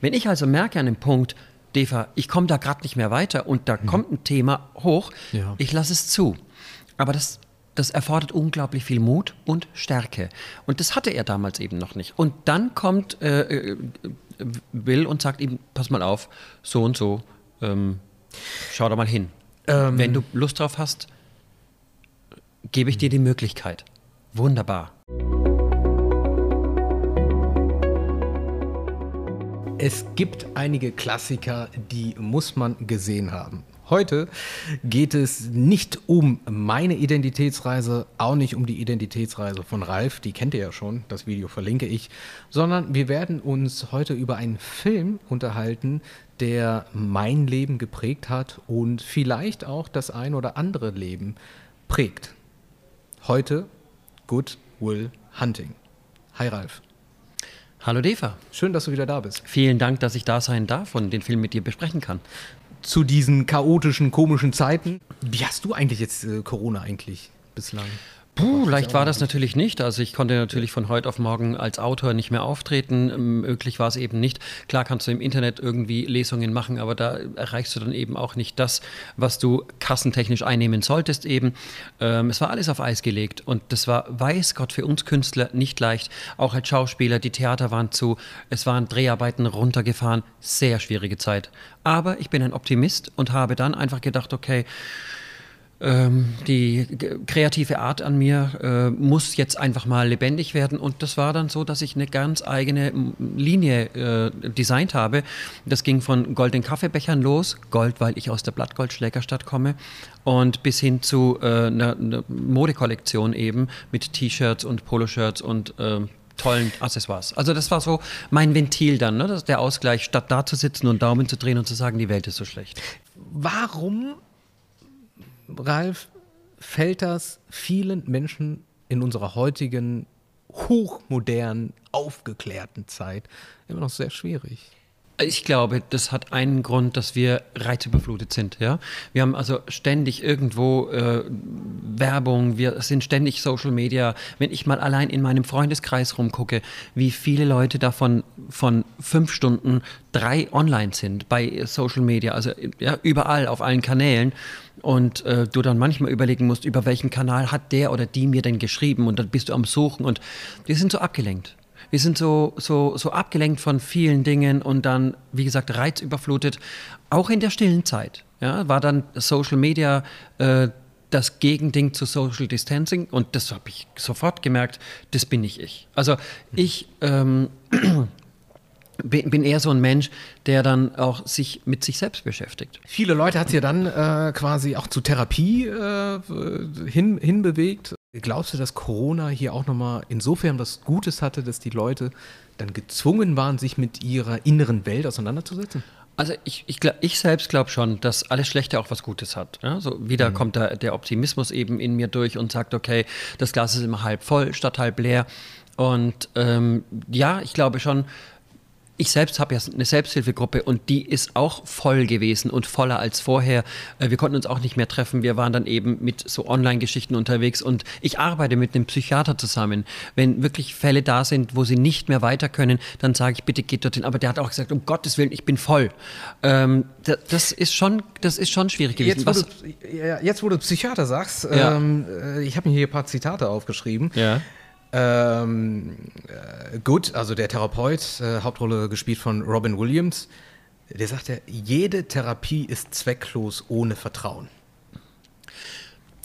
Wenn ich also merke an dem Punkt, Deva, ich komme da gerade nicht mehr weiter und da mhm. kommt ein Thema hoch, ja. ich lasse es zu. Aber das, das erfordert unglaublich viel Mut und Stärke. Und das hatte er damals eben noch nicht. Und dann kommt äh, äh Will und sagt ihm, pass mal auf, so und so, ähm, schau da mal hin. Ähm. Wenn du Lust drauf hast, gebe ich dir die Möglichkeit. Wunderbar. Es gibt einige Klassiker, die muss man gesehen haben. Heute geht es nicht um meine Identitätsreise, auch nicht um die Identitätsreise von Ralf, die kennt ihr ja schon, das Video verlinke ich, sondern wir werden uns heute über einen Film unterhalten, der mein Leben geprägt hat und vielleicht auch das ein oder andere Leben prägt. Heute Good Will Hunting. Hi Ralf. Hallo Deva. Schön, dass du wieder da bist. Vielen Dank, dass ich da sein darf und den Film mit dir besprechen kann. Zu diesen chaotischen, komischen Zeiten. Wie hast du eigentlich jetzt äh, Corona eigentlich bislang? Puh, leicht war das natürlich nicht. Also ich konnte natürlich von heute auf morgen als Autor nicht mehr auftreten. Möglich war es eben nicht. Klar kannst du im Internet irgendwie Lesungen machen, aber da erreichst du dann eben auch nicht das, was du kassentechnisch einnehmen solltest eben. Ähm, es war alles auf Eis gelegt und das war, weiß Gott, für uns Künstler nicht leicht. Auch als Schauspieler, die Theater waren zu, es waren Dreharbeiten runtergefahren. Sehr schwierige Zeit. Aber ich bin ein Optimist und habe dann einfach gedacht, okay, ähm, die kreative Art an mir äh, muss jetzt einfach mal lebendig werden. Und das war dann so, dass ich eine ganz eigene Linie äh, designt habe. Das ging von goldenen Kaffeebechern los, Gold, weil ich aus der Blattgoldschlägerstadt komme, und bis hin zu äh, einer, einer Modekollektion eben mit T-Shirts und Poloshirts und ähm, tollen Accessoires. Also das war so mein Ventil dann, ne? das der Ausgleich, statt da zu sitzen und Daumen zu drehen und zu sagen, die Welt ist so schlecht. Warum Ralf, fällt das vielen Menschen in unserer heutigen hochmodernen, aufgeklärten Zeit immer noch sehr schwierig? Ich glaube, das hat einen Grund, dass wir reizüberflutet sind. Ja? Wir haben also ständig irgendwo äh, Werbung, wir sind ständig Social Media. Wenn ich mal allein in meinem Freundeskreis rumgucke, wie viele Leute davon von fünf Stunden drei online sind bei Social Media, also ja, überall auf allen Kanälen. Und äh, du dann manchmal überlegen musst, über welchen Kanal hat der oder die mir denn geschrieben und dann bist du am Suchen und wir sind so abgelenkt wir sind so, so, so abgelenkt von vielen Dingen und dann, wie gesagt, reizüberflutet, auch in der stillen Zeit. Ja, war dann Social Media äh, das Gegending zu Social Distancing und das habe ich sofort gemerkt, das bin nicht ich. Also ich ähm, bin eher so ein Mensch, der dann auch sich mit sich selbst beschäftigt. Viele Leute hat es ja dann äh, quasi auch zu Therapie äh, hin, hinbewegt. Glaubst du, dass Corona hier auch nochmal insofern was Gutes hatte, dass die Leute dann gezwungen waren, sich mit ihrer inneren Welt auseinanderzusetzen? Also ich, ich, ich selbst glaube schon, dass alles Schlechte auch was Gutes hat. Ja? So wieder mhm. kommt da der Optimismus eben in mir durch und sagt, okay, das Glas ist immer halb voll statt halb leer. Und ähm, ja, ich glaube schon, ich selbst habe ja eine Selbsthilfegruppe und die ist auch voll gewesen und voller als vorher. Äh, wir konnten uns auch nicht mehr treffen. Wir waren dann eben mit so Online-Geschichten unterwegs und ich arbeite mit einem Psychiater zusammen. Wenn wirklich Fälle da sind, wo sie nicht mehr weiter können, dann sage ich, bitte geht dorthin. Aber der hat auch gesagt, um Gottes Willen, ich bin voll. Ähm, das, ist schon, das ist schon schwierig gewesen. Jetzt, wo, du, jetzt, wo du Psychiater sagst, ja. ähm, äh, ich habe mir hier ein paar Zitate aufgeschrieben. Ja. Ähm, äh, gut, also der Therapeut, äh, Hauptrolle gespielt von Robin Williams, der sagt ja, jede Therapie ist zwecklos ohne Vertrauen.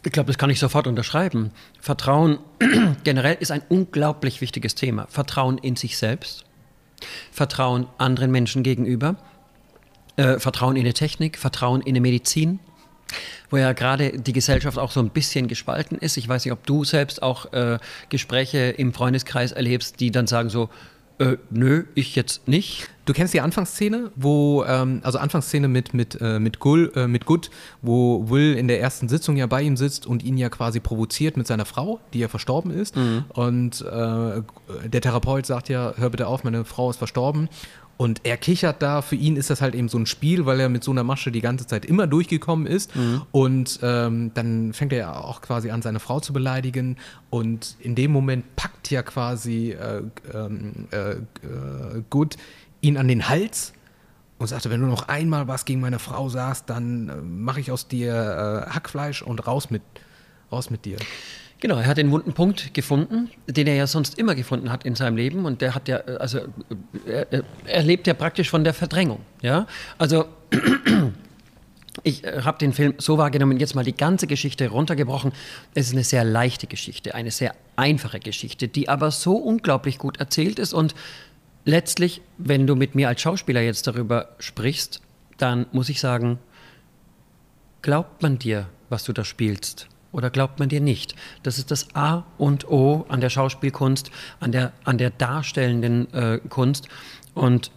Ich glaube, das kann ich sofort unterschreiben. Vertrauen generell ist ein unglaublich wichtiges Thema. Vertrauen in sich selbst, Vertrauen anderen Menschen gegenüber, äh, Vertrauen in die Technik, Vertrauen in die Medizin, wo ja gerade die Gesellschaft auch so ein bisschen gespalten ist. Ich weiß nicht, ob du selbst auch äh, Gespräche im Freundeskreis erlebst, die dann sagen so, äh, nö, ich jetzt nicht. Du kennst die Anfangsszene, wo, ähm, also Anfangsszene mit, mit, äh, mit, Gull, äh, mit Good, wo Will in der ersten Sitzung ja bei ihm sitzt und ihn ja quasi provoziert mit seiner Frau, die ja verstorben ist. Mhm. Und äh, der Therapeut sagt ja, hör bitte auf, meine Frau ist verstorben. Und er kichert da, für ihn ist das halt eben so ein Spiel, weil er mit so einer Masche die ganze Zeit immer durchgekommen ist. Mhm. Und ähm, dann fängt er ja auch quasi an, seine Frau zu beleidigen. Und in dem Moment packt ja quasi äh, ähm, äh, äh, Good ihn an den Hals und sagte, wenn du noch einmal was gegen meine Frau sagst, dann äh, mache ich aus dir äh, Hackfleisch und raus mit, raus mit dir. Genau, er hat den wunden Punkt gefunden, den er ja sonst immer gefunden hat in seinem Leben. Und der hat ja, also er, er lebt ja praktisch von der Verdrängung. Ja, also ich äh, habe den Film so wahrgenommen, jetzt mal die ganze Geschichte runtergebrochen. Es ist eine sehr leichte Geschichte, eine sehr einfache Geschichte, die aber so unglaublich gut erzählt ist. Und letztlich, wenn du mit mir als Schauspieler jetzt darüber sprichst, dann muss ich sagen, glaubt man dir, was du da spielst? Oder glaubt man dir nicht? Das ist das A und O an der Schauspielkunst, an der, an der darstellenden äh, Kunst. Und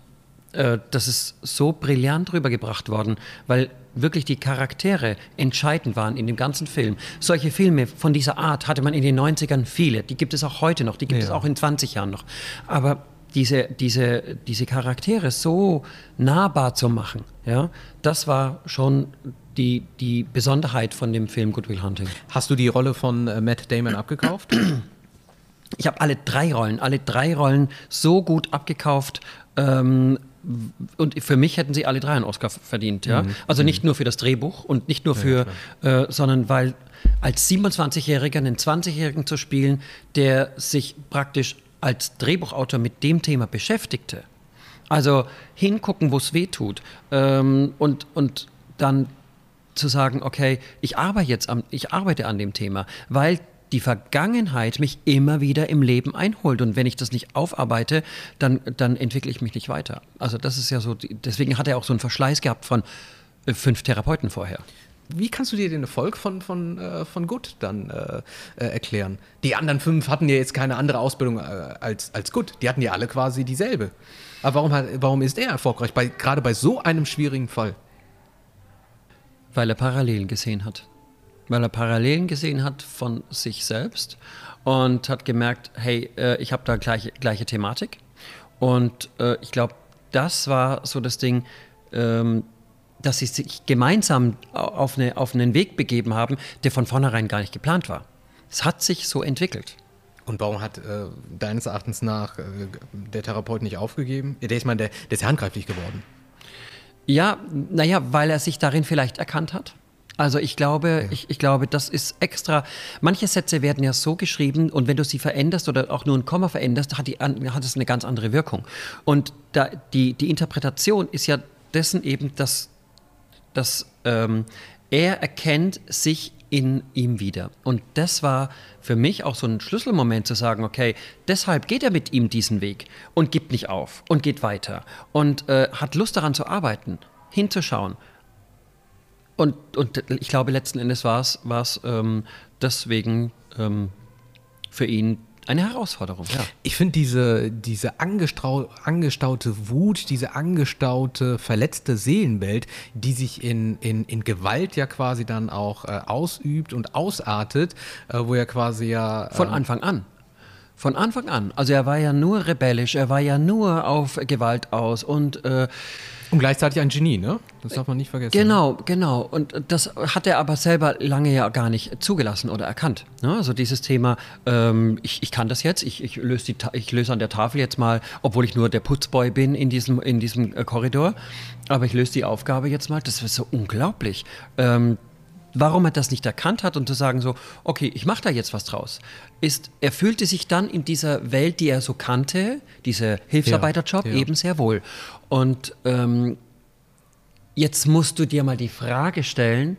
äh, das ist so brillant rübergebracht worden, weil wirklich die Charaktere entscheidend waren in dem ganzen Film. Solche Filme von dieser Art hatte man in den 90ern viele. Die gibt es auch heute noch, die gibt ja. es auch in 20 Jahren noch. Aber diese, diese, diese Charaktere so nahbar zu machen, ja, das war schon die, die Besonderheit von dem Film Good Will Hunting. Hast du die Rolle von äh, Matt Damon abgekauft? Ich habe alle drei Rollen, alle drei Rollen so gut abgekauft. Ähm, und für mich hätten sie alle drei einen Oscar verdient. Ja? Mhm. Also nicht nur für das Drehbuch und nicht nur für, ja, äh, sondern weil als 27-Jähriger einen 20-Jährigen zu spielen, der sich praktisch als Drehbuchautor mit dem Thema beschäftigte. Also hingucken, wo es weh tut. Ähm, und, und dann zu sagen, okay, ich arbeite jetzt am, ich arbeite an dem Thema, weil die Vergangenheit mich immer wieder im Leben einholt. Und wenn ich das nicht aufarbeite, dann, dann entwickle ich mich nicht weiter. Also das ist ja so, deswegen hat er auch so einen Verschleiß gehabt von äh, fünf Therapeuten vorher. Wie kannst du dir den Erfolg von, von, äh, von Good dann äh, äh, erklären? Die anderen fünf hatten ja jetzt keine andere Ausbildung als, als Good. Die hatten ja alle quasi dieselbe. Aber warum, hat, warum ist er erfolgreich, bei, gerade bei so einem schwierigen Fall? Weil er Parallelen gesehen hat weil er Parallelen gesehen hat von sich selbst und hat gemerkt, hey, äh, ich habe da gleiche, gleiche Thematik. Und äh, ich glaube, das war so das Ding, ähm, dass sie sich gemeinsam auf, eine, auf einen Weg begeben haben, der von vornherein gar nicht geplant war. Es hat sich so entwickelt. Und warum hat äh, deines Erachtens nach äh, der Therapeut nicht aufgegeben? Der ist, mal, der, der ist handgreiflich geworden. Ja, naja, weil er sich darin vielleicht erkannt hat also ich glaube, ja. ich, ich glaube, das ist extra. Manche Sätze werden ja so geschrieben und wenn du sie veränderst oder auch nur ein Komma veränderst, hat, die, hat es eine ganz andere Wirkung. Und da, die, die Interpretation ist ja dessen eben, dass, dass ähm, er erkennt sich in ihm wieder. Und das war für mich auch so ein Schlüsselmoment zu sagen, okay, deshalb geht er mit ihm diesen Weg und gibt nicht auf und geht weiter und äh, hat Lust daran zu arbeiten, hinzuschauen und, und ich glaube, letzten Endes war es ähm, deswegen ähm, für ihn eine Herausforderung. Ja. Ich finde diese, diese angestaute Wut, diese angestaute, verletzte Seelenwelt, die sich in, in, in Gewalt ja quasi dann auch äh, ausübt und ausartet, äh, wo er quasi ja. Äh, Von Anfang an. Von Anfang an. Also er war ja nur rebellisch, er war ja nur auf Gewalt aus und äh, und gleichzeitig ein Genie, ne? Das darf man nicht vergessen. Genau, genau. Und das hat er aber selber lange ja gar nicht zugelassen oder erkannt. Ne? Also dieses Thema, ähm, ich, ich kann das jetzt, ich, ich, löse löse an der Tafel jetzt mal, obwohl ich nur der Putzboy bin in diesem, in diesem äh, Korridor, aber ich löse die Aufgabe jetzt mal, das ist so unglaublich. Ähm, warum er das nicht erkannt hat und zu sagen so, okay, ich mache da jetzt was draus, ist, er fühlte sich dann in dieser Welt, die er so kannte, dieser Hilfsarbeiterjob, ja, ja. eben sehr wohl. Und ähm, jetzt musst du dir mal die Frage stellen,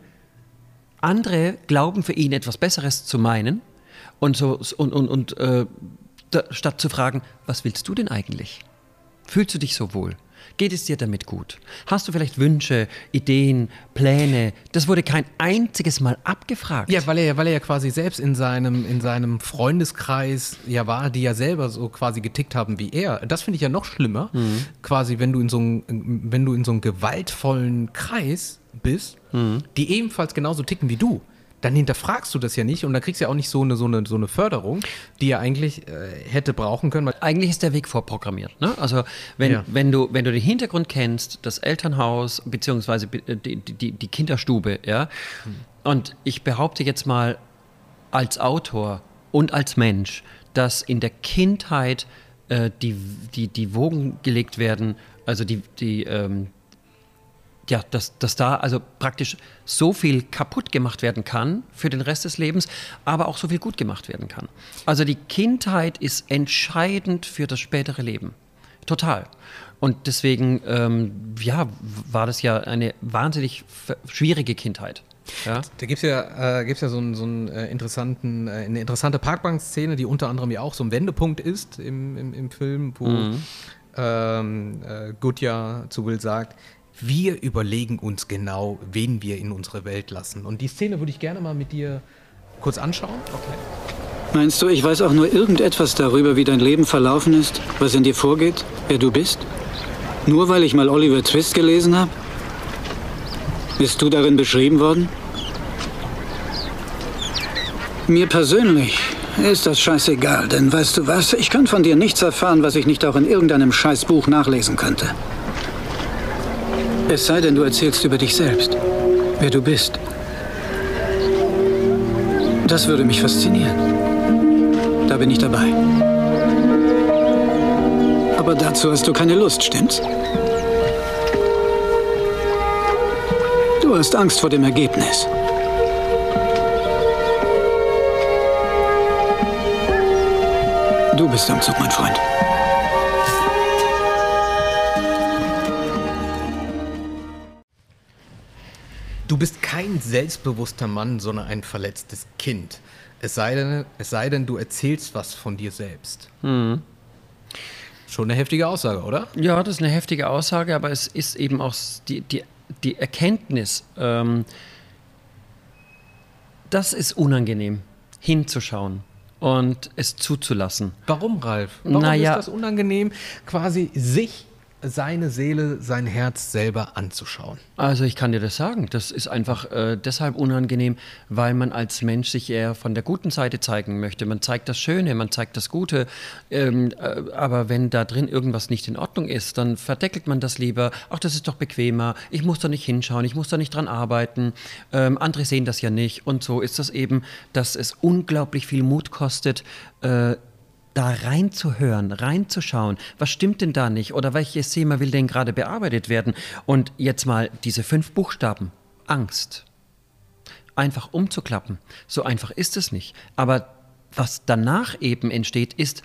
andere glauben für ihn etwas Besseres zu meinen und so und, und, und äh, da, statt zu fragen, was willst du denn eigentlich? Fühlst du dich so wohl? Geht es dir damit gut? Hast du vielleicht Wünsche, Ideen, Pläne? Das wurde kein einziges Mal abgefragt. Ja, weil er, weil er ja quasi selbst in seinem, in seinem Freundeskreis ja war, die ja selber so quasi getickt haben wie er. Das finde ich ja noch schlimmer. Mhm. Quasi, wenn du in so einem, wenn du in so einem gewaltvollen Kreis bist, mhm. die ebenfalls genauso ticken wie du dann hinterfragst du das ja nicht und dann kriegst du ja auch nicht so eine, so eine, so eine Förderung, die er eigentlich äh, hätte brauchen können. Eigentlich ist der Weg vorprogrammiert. Ne? Also wenn, ja. wenn, du, wenn du den Hintergrund kennst, das Elternhaus beziehungsweise die, die, die Kinderstube, ja, hm. und ich behaupte jetzt mal als Autor und als Mensch, dass in der Kindheit äh, die, die, die Wogen gelegt werden, Also die, die, ähm, ja, dass, dass da also praktisch so viel kaputt gemacht werden kann für den Rest des Lebens, aber auch so viel gut gemacht werden kann. Also die Kindheit ist entscheidend für das spätere Leben. Total. Und deswegen, ähm, ja, war das ja eine wahnsinnig schwierige Kindheit. Ja? Da gibt es ja, äh, gibt's ja so, einen, so einen äh, interessanten, äh, eine interessante Parkbank-Szene, die unter anderem ja auch so ein Wendepunkt ist im, im, im Film, wo mhm. ähm, äh, Goodyear zu Will sagt, wir überlegen uns genau, wen wir in unsere Welt lassen. Und die Szene würde ich gerne mal mit dir kurz anschauen. Okay. Meinst du, ich weiß auch nur irgendetwas darüber, wie dein Leben verlaufen ist, was in dir vorgeht, wer du bist? Nur weil ich mal Oliver Twist gelesen habe? Bist du darin beschrieben worden? Mir persönlich ist das scheißegal, denn weißt du was? Ich kann von dir nichts erfahren, was ich nicht auch in irgendeinem Scheißbuch nachlesen könnte. Es sei denn, du erzählst über dich selbst, wer du bist. Das würde mich faszinieren. Da bin ich dabei. Aber dazu hast du keine Lust, stimmt's? Du hast Angst vor dem Ergebnis. Du bist am Zug, mein Freund. Du bist kein selbstbewusster Mann, sondern ein verletztes Kind. Es sei denn, es sei denn du erzählst was von dir selbst. Mhm. Schon eine heftige Aussage, oder? Ja, das ist eine heftige Aussage, aber es ist eben auch die, die, die Erkenntnis, ähm, das ist unangenehm, hinzuschauen und es zuzulassen. Warum, Ralf? Warum naja, ist das unangenehm, quasi sich seine Seele, sein Herz selber anzuschauen? Also ich kann dir das sagen. Das ist einfach äh, deshalb unangenehm, weil man als Mensch sich eher von der guten Seite zeigen möchte. Man zeigt das Schöne, man zeigt das Gute. Ähm, äh, aber wenn da drin irgendwas nicht in Ordnung ist, dann verdeckelt man das lieber. Ach, das ist doch bequemer. Ich muss da nicht hinschauen, ich muss da nicht dran arbeiten. Ähm, andere sehen das ja nicht. Und so ist das eben, dass es unglaublich viel Mut kostet, äh, da reinzuhören, reinzuschauen, was stimmt denn da nicht oder welches Thema will denn gerade bearbeitet werden? Und jetzt mal diese fünf Buchstaben, Angst, einfach umzuklappen. So einfach ist es nicht. Aber was danach eben entsteht, ist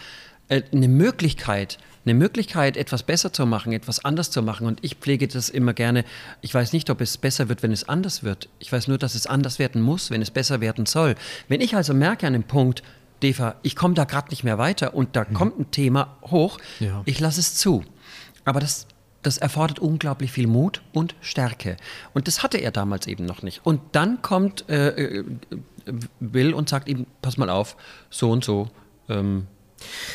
äh, eine Möglichkeit, eine Möglichkeit, etwas besser zu machen, etwas anders zu machen. Und ich pflege das immer gerne. Ich weiß nicht, ob es besser wird, wenn es anders wird. Ich weiß nur, dass es anders werden muss, wenn es besser werden soll. Wenn ich also merke an dem Punkt, Deva, ich komme da gerade nicht mehr weiter und da mhm. kommt ein Thema hoch, ja. ich lasse es zu. Aber das, das erfordert unglaublich viel Mut und Stärke. Und das hatte er damals eben noch nicht. Und dann kommt äh, äh, Will und sagt ihm, pass mal auf, so und so, ähm,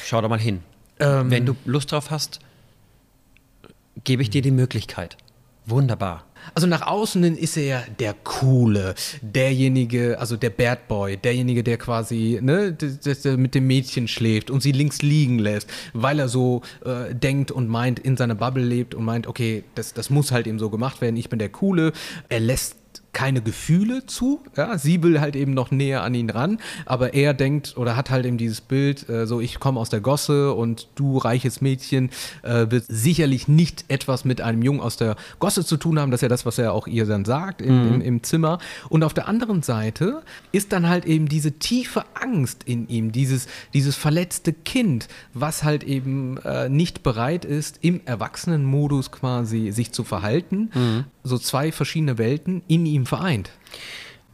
schau da mal hin. Ähm. Wenn du Lust drauf hast, gebe ich dir die Möglichkeit. Wunderbar. Also nach außen ist er ja der Coole, derjenige, also der Bad Boy, derjenige, der quasi ne, mit dem Mädchen schläft und sie links liegen lässt, weil er so äh, denkt und meint, in seiner Bubble lebt und meint, okay, das, das muss halt eben so gemacht werden, ich bin der Coole. Er lässt keine Gefühle zu. Ja, sie will halt eben noch näher an ihn ran, aber er denkt oder hat halt eben dieses Bild, äh, so ich komme aus der Gosse und du reiches Mädchen äh, wird sicherlich nicht etwas mit einem Jungen aus der Gosse zu tun haben. Das ist ja das, was er auch ihr dann sagt im, mhm. im, im Zimmer. Und auf der anderen Seite ist dann halt eben diese tiefe Angst in ihm, dieses, dieses verletzte Kind, was halt eben äh, nicht bereit ist, im Erwachsenenmodus quasi sich zu verhalten. Mhm. So zwei verschiedene Welten in ihm vereint?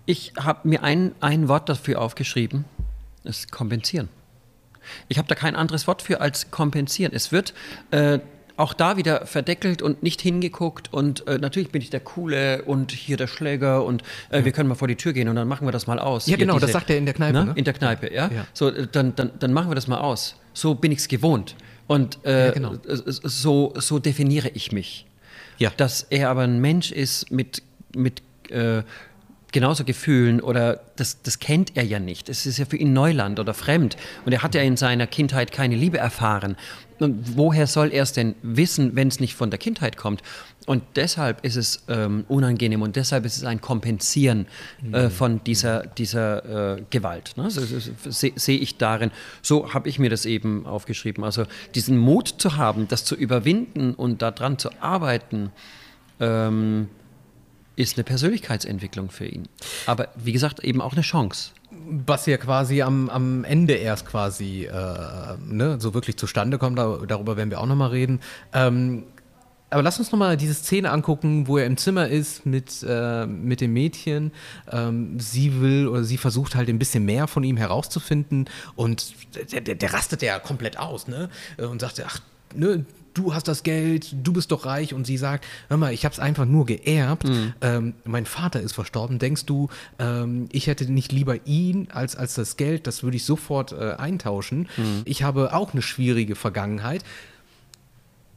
Ich habe mir ein, ein Wort dafür aufgeschrieben, das ist kompensieren. Ich habe da kein anderes Wort für als kompensieren. Es wird äh, auch da wieder verdeckelt und nicht hingeguckt und äh, natürlich bin ich der Coole und hier der Schläger und äh, ja. wir können mal vor die Tür gehen und dann machen wir das mal aus. Ja, hier genau, diese, das sagt er in der Kneipe. Ne? Ne? In der Kneipe, ja. ja. So, äh, dann, dann, dann machen wir das mal aus. So bin ich es gewohnt. Und äh, ja, genau. so, so definiere ich mich. Ja. Dass er aber ein Mensch ist mit, mit äh, genauso Gefühlen oder das, das kennt er ja nicht. Es ist ja für ihn Neuland oder fremd und er hat ja in seiner Kindheit keine Liebe erfahren. Und woher soll er es denn wissen, wenn es nicht von der Kindheit kommt? Und deshalb ist es ähm, unangenehm und deshalb ist es ein Kompensieren äh, von dieser, dieser äh, Gewalt. Ne? So, so, so, Sehe seh ich darin. So habe ich mir das eben aufgeschrieben. Also diesen Mut zu haben, das zu überwinden und daran zu arbeiten, ähm, ist eine Persönlichkeitsentwicklung für ihn. Aber wie gesagt, eben auch eine Chance. Was ja quasi am, am Ende erst quasi äh, ne, so wirklich zustande kommt, da, darüber werden wir auch nochmal reden. Ähm, aber lass uns nochmal diese Szene angucken, wo er im Zimmer ist mit, äh, mit dem Mädchen. Ähm, sie will oder sie versucht halt ein bisschen mehr von ihm herauszufinden und der, der, der rastet ja komplett aus ne? und sagt, ach, ne, du hast das Geld, du bist doch reich. Und sie sagt, hör mal, ich habe es einfach nur geerbt. Mhm. Ähm, mein Vater ist verstorben. Denkst du, ähm, ich hätte nicht lieber ihn als, als das Geld? Das würde ich sofort äh, eintauschen. Mhm. Ich habe auch eine schwierige Vergangenheit.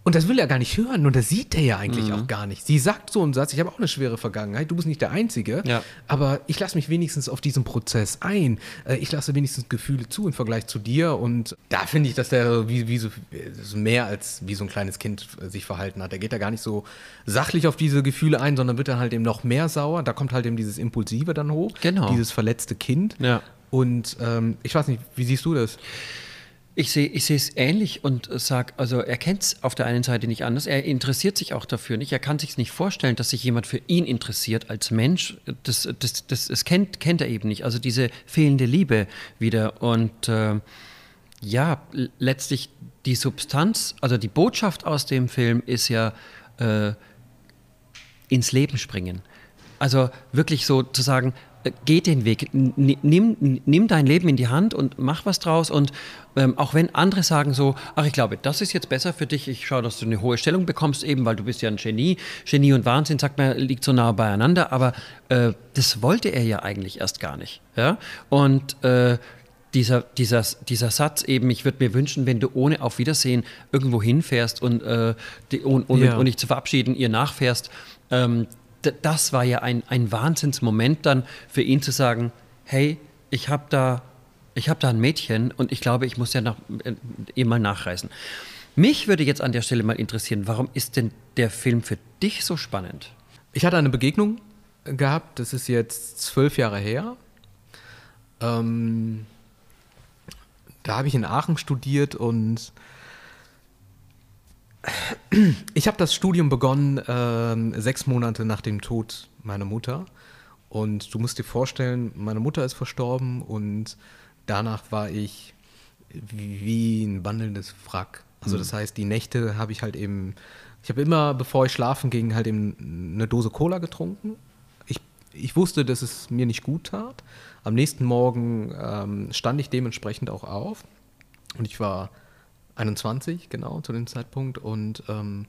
Und das will er gar nicht hören und das sieht er ja eigentlich mhm. auch gar nicht. Sie sagt so einen Satz, ich habe auch eine schwere Vergangenheit, du bist nicht der Einzige, ja. aber ich lasse mich wenigstens auf diesen Prozess ein. Äh, ich lasse wenigstens Gefühle zu im Vergleich zu dir und da finde ich, dass der wie, wie so, mehr als wie so ein kleines Kind äh, sich verhalten hat. Er geht da gar nicht so sachlich auf diese Gefühle ein, sondern wird dann halt eben noch mehr sauer. Da kommt halt eben dieses Impulsive dann hoch, genau. dieses verletzte Kind. Ja. Und ähm, ich weiß nicht, wie siehst du das? Ich sehe ich es ähnlich und sage, also er kennt es auf der einen Seite nicht anders, er interessiert sich auch dafür nicht, er kann sich nicht vorstellen, dass sich jemand für ihn interessiert als Mensch, das, das, das, das kennt, kennt er eben nicht, also diese fehlende Liebe wieder. Und äh, ja, letztlich die Substanz, also die Botschaft aus dem Film ist ja äh, ins Leben springen. Also wirklich so zu sagen, geh den Weg, nimm, nimm dein Leben in die Hand und mach was draus. Und ähm, auch wenn andere sagen so, ach, ich glaube, das ist jetzt besser für dich, ich schaue, dass du eine hohe Stellung bekommst, eben weil du bist ja ein Genie. Genie und Wahnsinn, sagt man, liegt so nah beieinander, aber äh, das wollte er ja eigentlich erst gar nicht. Ja? Und äh, dieser, dieser, dieser Satz eben, ich würde mir wünschen, wenn du ohne Auf Wiedersehen irgendwo hinfährst und, äh, die, und, und, ja. und dich zu verabschieden, ihr nachfährst, ähm, das war ja ein, ein Wahnsinnsmoment dann für ihn zu sagen, hey, ich habe da, hab da ein Mädchen und ich glaube, ich muss ja nach, äh, mal nachreisen. Mich würde jetzt an der Stelle mal interessieren, warum ist denn der Film für dich so spannend? Ich hatte eine Begegnung gehabt, das ist jetzt zwölf Jahre her. Ähm, da habe ich in Aachen studiert und ich habe das Studium begonnen äh, sechs Monate nach dem Tod meiner Mutter. Und du musst dir vorstellen, meine Mutter ist verstorben und danach war ich wie ein wandelndes Wrack. Also mhm. das heißt, die Nächte habe ich halt eben, ich habe immer, bevor ich schlafen ging, halt eben eine Dose Cola getrunken. Ich, ich wusste, dass es mir nicht gut tat. Am nächsten Morgen ähm, stand ich dementsprechend auch auf und ich war 21, genau, zu dem Zeitpunkt und ähm,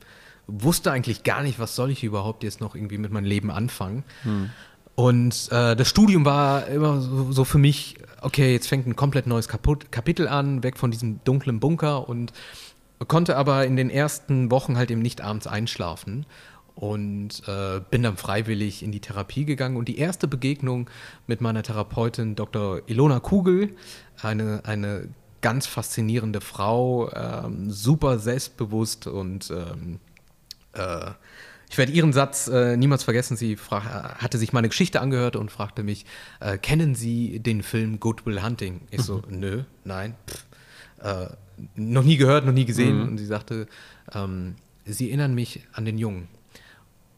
wusste eigentlich gar nicht, was soll ich überhaupt jetzt noch irgendwie mit meinem Leben anfangen. Hm. Und äh, das Studium war immer so, so, für mich, okay, jetzt fängt ein komplett neues Kaput Kapitel an, weg von diesem dunklen Bunker und konnte aber in den ersten Wochen halt eben nicht abends einschlafen und äh, bin dann freiwillig in die Therapie gegangen. Und die erste Begegnung mit meiner Therapeutin Dr. Ilona Kugel, eine, eine ganz faszinierende Frau, ähm, super selbstbewusst und ähm, äh, ich werde ihren Satz äh, niemals vergessen. Sie hatte sich meine Geschichte angehört und fragte mich: äh, Kennen Sie den Film Good Will Hunting? Ich so: mhm. Nö, nein, pff, äh, noch nie gehört, noch nie gesehen. Mhm. Und sie sagte: ähm, Sie erinnern mich an den Jungen.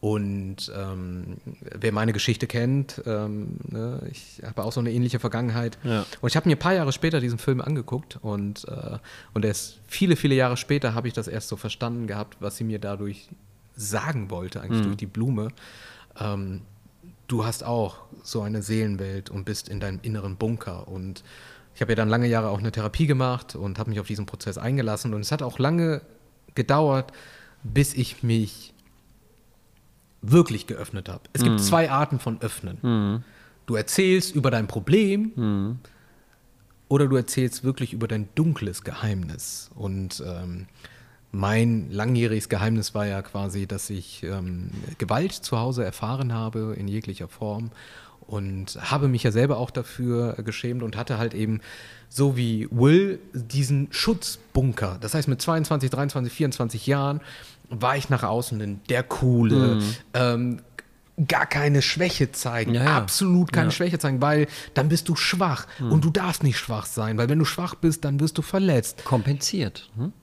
Und ähm, wer meine Geschichte kennt, ähm, ne, ich habe auch so eine ähnliche Vergangenheit. Ja. Und ich habe mir ein paar Jahre später diesen Film angeguckt und, äh, und erst viele, viele Jahre später habe ich das erst so verstanden gehabt, was sie mir dadurch sagen wollte, eigentlich mhm. durch die Blume. Ähm, du hast auch so eine Seelenwelt und bist in deinem inneren Bunker. Und ich habe ja dann lange Jahre auch eine Therapie gemacht und habe mich auf diesen Prozess eingelassen. Und es hat auch lange gedauert, bis ich mich wirklich geöffnet habe. Es gibt mhm. zwei Arten von Öffnen. Mhm. Du erzählst über dein Problem mhm. oder du erzählst wirklich über dein dunkles Geheimnis. Und ähm, mein langjähriges Geheimnis war ja quasi, dass ich ähm, Gewalt zu Hause erfahren habe in jeglicher Form und habe mich ja selber auch dafür geschämt und hatte halt eben so wie Will diesen Schutzbunker. Das heißt, mit 22, 23, 24 Jahren war ich nach außen hin der Coole, Mhm. ähm, gar keine Schwäche zeigen, Ja, ja. absolut keine Ja. Schwäche zeigen, weil dann bist du schwach und du darfst nicht schwach sein, weil wenn du schwach bist, dann wirst du verletzt. Kompensiert. Hm?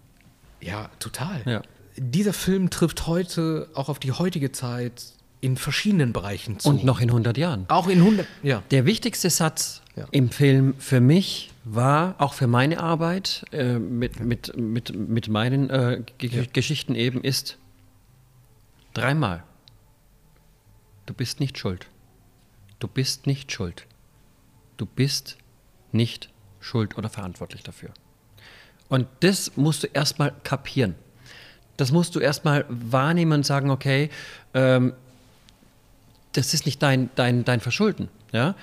Ja, total. Dieser Film trifft heute auch auf die heutige Zeit in verschiedenen Bereichen zu. Und noch in 100 Jahren. auch in 100, ja. Der wichtigste Satz Ja. im Film für mich war, auch für meine Arbeit äh, mit, mit, mit, mit meinen äh, Ge Geschichten eben, ist dreimal. Du bist nicht schuld. Du bist nicht schuld. Du bist nicht schuld oder verantwortlich dafür. Und das musst du erstmal kapieren. Das musst du erstmal wahrnehmen und sagen, okay, ähm, das ist nicht dein, dein, dein Verschulden. Ja?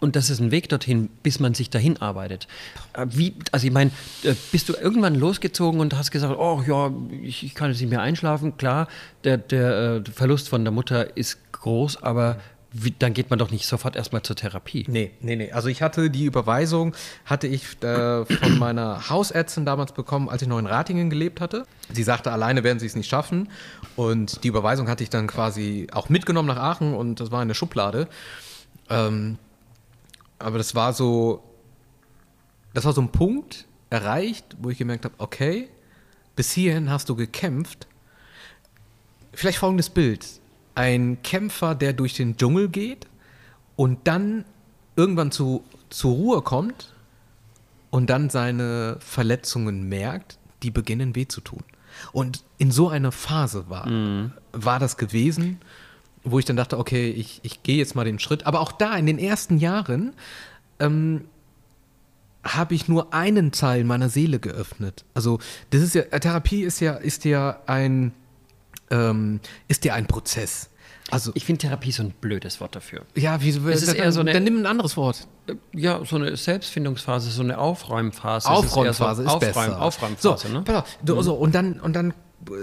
Und das ist ein Weg dorthin, bis man sich dahin arbeitet. Äh, Wie, also ich meine, äh, bist du irgendwann losgezogen und hast gesagt, oh ja, ich, ich kann jetzt nicht mehr einschlafen. Klar, der, der äh, Verlust von der Mutter ist groß, aber wie, dann geht man doch nicht sofort erstmal zur Therapie. Nee, nee, nee. Also ich hatte die Überweisung, hatte ich äh, von meiner Hausärztin damals bekommen, als ich noch in Ratingen gelebt hatte. Sie sagte, alleine werden sie es nicht schaffen. Und die Überweisung hatte ich dann quasi auch mitgenommen nach Aachen und das war in der Schublade. Ähm, aber das war so, das war so ein Punkt erreicht, wo ich gemerkt habe, okay, bis hierhin hast du gekämpft. Vielleicht folgendes Bild. Ein Kämpfer, der durch den Dschungel geht und dann irgendwann zu, zur Ruhe kommt und dann seine Verletzungen merkt, die beginnen weh zu tun. Und in so einer Phase war, war das gewesen, wo ich dann dachte, okay, ich, ich gehe jetzt mal den Schritt. Aber auch da in den ersten Jahren ähm, habe ich nur einen Teil meiner Seele geöffnet. Also das ist ja, Therapie ist ja, ist ja ein, ähm, ist ja ein Prozess. Also Ich finde Therapie so ein blödes Wort dafür. ja, wie Es ist dann, eher so eine- dann nimm ein anderes Wort. Äh, Ja, so eine Selbstfindungsphase, so eine Aufräumphase. Aufräumphase ist, so Aufräum, besser. Aufräumphase, so, ne? du, so, und dann und dann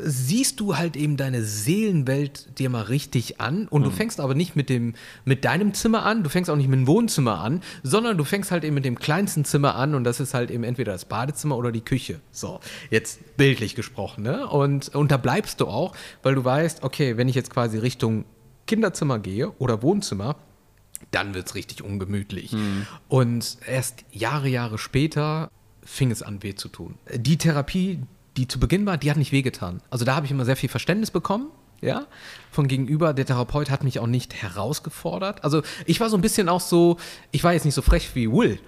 siehst du halt eben deine Seelenwelt dir mal richtig an und Mhm. du fängst aber nicht mit dem mit deinem Zimmer an, du fängst auch nicht mit dem Wohnzimmer an, sondern du fängst halt eben mit dem kleinsten Zimmer an und das ist halt eben entweder das Badezimmer oder die Küche. So, jetzt bildlich gesprochen, ne? Und und da bleibst du auch, weil du weißt, okay, wenn ich jetzt quasi Richtung Kinderzimmer gehe oder Wohnzimmer, dann wird es richtig ungemütlich. Und erst Jahre, Jahre später fing es an, weh zu tun. Die Therapie, die zu Beginn war, die hat nicht wehgetan. Also da habe ich immer sehr viel Verständnis bekommen. Ja, von gegenüber, der Therapeut hat mich auch nicht herausgefordert. Also ich war so ein bisschen auch so, ich war jetzt nicht so frech wie Will,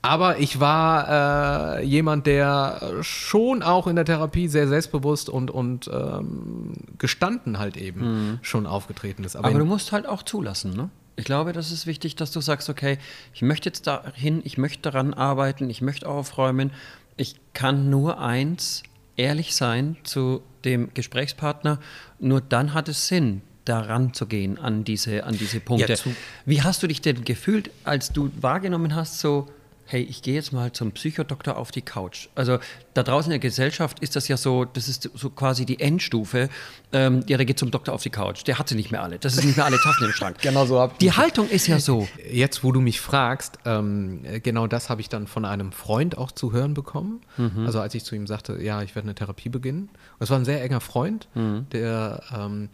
aber ich war äh, jemand, der schon auch in der Therapie sehr selbstbewusst und, und ähm, gestanden halt eben schon aufgetreten ist. Aber in- du musst halt auch zulassen, ne? Ich glaube, das ist wichtig, dass du sagst, okay, ich möchte jetzt dahin, ich möchte daran arbeiten, ich möchte aufräumen. Ich kann nur eins, ehrlich sein zu dem Gesprächspartner. Nur dann hat es Sinn, daran zu gehen an diese, an diese Punkte. Ja, Wie hast du dich denn gefühlt, als du wahrgenommen hast, so, hey, ich gehe jetzt mal zum Psychodoktor auf die Couch. Also da draußen in der Gesellschaft ist das ja so, das ist so quasi die Endstufe. Ähm, ja, der geht zum Doktor auf die Couch. Der hat sie nicht mehr alle. Das ist nicht mehr alle Tassen im Schrank. Genau so hab- Die Haltung ist ja so. Jetzt, wo du mich fragst, ähm, genau das habe ich dann von einem Freund auch zu hören bekommen. Also als ich zu ihm sagte, ja, ich werde eine Therapie beginnen. Es war ein sehr enger Freund, der, ähm,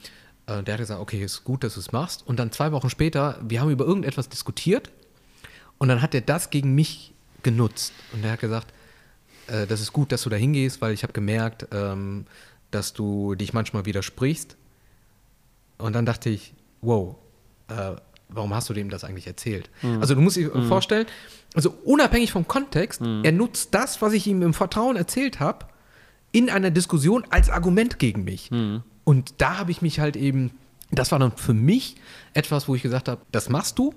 äh, der hat gesagt, okay, ist gut, dass du es machst. Und dann zwei Wochen später, wir haben über irgendetwas diskutiert und dann hat er das gegen mich genutzt. Und er hat gesagt, äh, das ist gut, dass du da hingehst, weil ich habe gemerkt, ähm, dass du dich manchmal widersprichst. Und dann dachte ich, wow, äh, warum hast du dem das eigentlich erzählt? Also du musst dir vorstellen, also unabhängig vom Kontext, er nutzt das, was ich ihm im Vertrauen erzählt habe, in einer Diskussion als Argument gegen mich. Und da habe ich mich halt eben, das war dann für mich etwas, wo ich gesagt habe, das machst du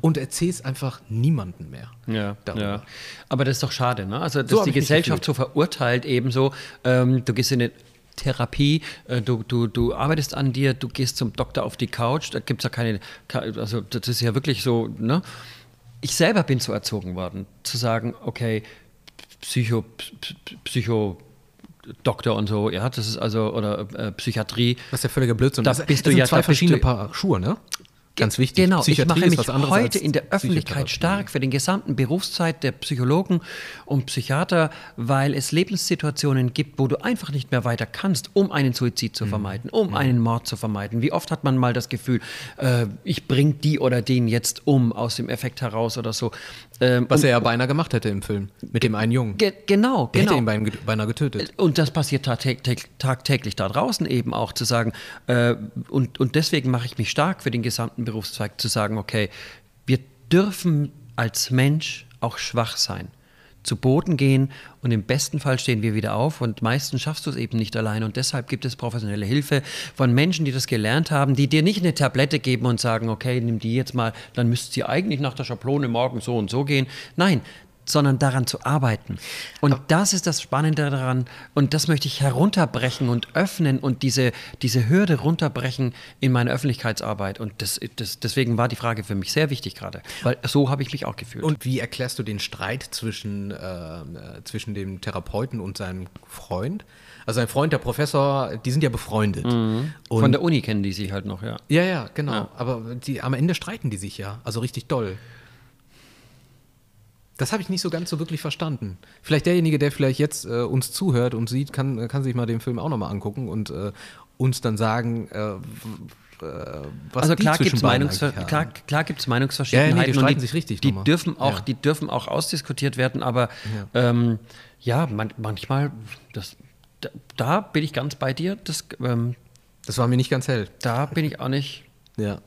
und erzählst einfach niemanden mehr. Ja, ja. Aber das ist doch schade, ne? Also, dass So die Gesellschaft so verurteilt, ebenso, ähm, du gehst in eine Therapie, äh, du, du, du arbeitest an dir, du gehst zum Doktor auf die Couch, da gibt es ja keine, ke- also das ist ja wirklich so, ne? Ich selber bin so erzogen worden, zu sagen, okay, Psycho, Psycho, Doktor und so, ja, das ist also, oder äh, Psychiatrie, Das ist ja völliger Blödsinn. Da das, bist das du sind ja- zwei verschiedene Paar Schuhe, ne? Ganz wichtig. Genau, ich mache ist mich was anderes heute in der Öffentlichkeit stark für den gesamten Berufszeit der Psychologen und Psychiater, weil es Lebenssituationen gibt, wo du einfach nicht mehr weiter kannst, um einen Suizid Mhm. zu vermeiden, um einen Mord zu vermeiden. Wie oft hat man mal das Gefühl, äh, ich bringe die oder den jetzt um aus dem Effekt heraus oder so. Ähm, Was er ja beinahe gemacht hätte im Film. Mit dem einen Jungen. Ge genau, Der genau. hätte ihn beinahe beinahe getötet. Und das passiert tagtäglich, tagtäglich da draußen eben auch zu sagen, äh, und, und deswegen mache ich mich stark für den gesamten Berufszweig, zu sagen, okay, wir dürfen als Mensch auch schwach sein, zu Boden gehen und im besten Fall stehen wir wieder auf und meistens schaffst du es eben nicht alleine und deshalb gibt es professionelle Hilfe von Menschen, die das gelernt haben, die dir nicht eine Tablette geben und sagen, okay, nimm die jetzt mal, dann müsst ihr eigentlich nach der Schablone morgen so und so gehen. Nein, sondern daran zu arbeiten. Und das ist das Spannende daran. Und das möchte ich herunterbrechen und öffnen und diese, diese Hürde runterbrechen in meiner Öffentlichkeitsarbeit. Und das, das, deswegen war die Frage für mich sehr wichtig gerade, weil so habe ich mich auch gefühlt. Und wie erklärst du den Streit zwischen, äh, zwischen dem Therapeuten und seinem Freund? Also sein Freund, der Professor, die sind ja befreundet. Und Von der Uni kennen die sich halt noch, ja. ja, ja, genau. Ja. Aber die, am Ende streiten die sich ja. Also richtig doll. Das habe ich nicht so ganz so wirklich verstanden. Vielleicht derjenige, der vielleicht jetzt äh, uns zuhört und sieht, kann, kann sich mal den Film auch nochmal angucken und äh, uns dann sagen, äh, äh, was also die klar gibt es Meinungsver klar, klar gibt's Meinungsverschiedenheiten. Ja, nee, die streiten sich richtig Die dürfen, auch, Ja. die dürfen auch ausdiskutiert werden, aber ja, ähm, ja man, manchmal, das, da, da bin ich ganz bei dir. Das, ähm, Das war mir nicht ganz hell. da bin ich auch nicht. Ja,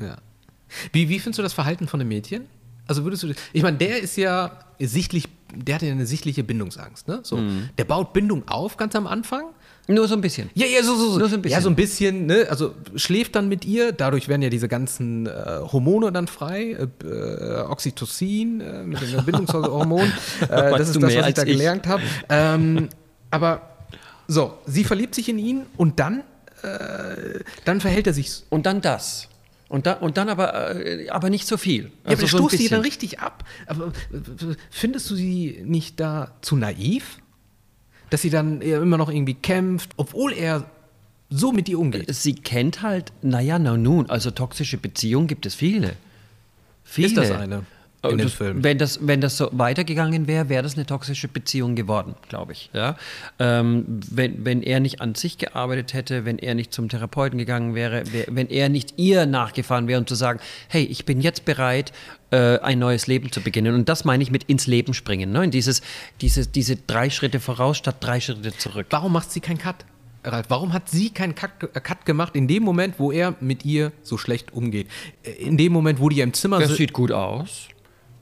ja. Wie, wie findest du das Verhalten von dem Mädchen? Also würdest du, ich meine, der ist ja sichtlich, der hat ja eine sichtliche Bindungsangst, ne? So, der baut Bindung auf ganz am Anfang. Nur so ein bisschen. Ja, ja, so, so, so. Nur so ein bisschen. Ja, so ein bisschen, ne? Also schläft dann mit ihr, dadurch werden ja diese ganzen äh, Hormone dann frei, äh, äh, Oxytocin, äh, mit dem Bindungshormon. äh, das ist das, was ich da ich. gelernt habe. Ähm, aber so, sie verliebt sich in ihn und dann, äh, dann verhält er sich Und dann das. Und, da, und dann aber, äh, aber nicht so viel. Ja, aber Also du so stoßt sie dann richtig ab. Aber äh, findest du sie nicht da zu naiv? Dass sie dann immer noch irgendwie kämpft, obwohl er so mit ihr umgeht. Sie kennt halt, naja, na nun, also toxische Beziehungen gibt es viele. Viele. Ist das eine in Äh, dem das, Film? Wenn das, wenn das so weitergegangen wäre, wäre das eine toxische Beziehung geworden, glaube ich. Ja? Ähm, wenn, wenn er nicht an sich gearbeitet hätte, wenn er nicht zum Therapeuten gegangen wäre, wär, wenn er nicht ihr nachgefahren wäre und zu sagen, hey, ich bin jetzt bereit, äh, ein neues Leben zu beginnen. Und das meine ich mit ins Leben springen. Ne? In dieses, diese, diese drei Schritte voraus statt drei Schritte zurück. Warum macht sie keinen Cut? Ralf, warum hat sie keinen Cut, äh, Cut gemacht in dem Moment, wo er mit ihr so schlecht umgeht? Äh, In dem Moment, wo die ja im Zimmer Er sind. sieht gut aus.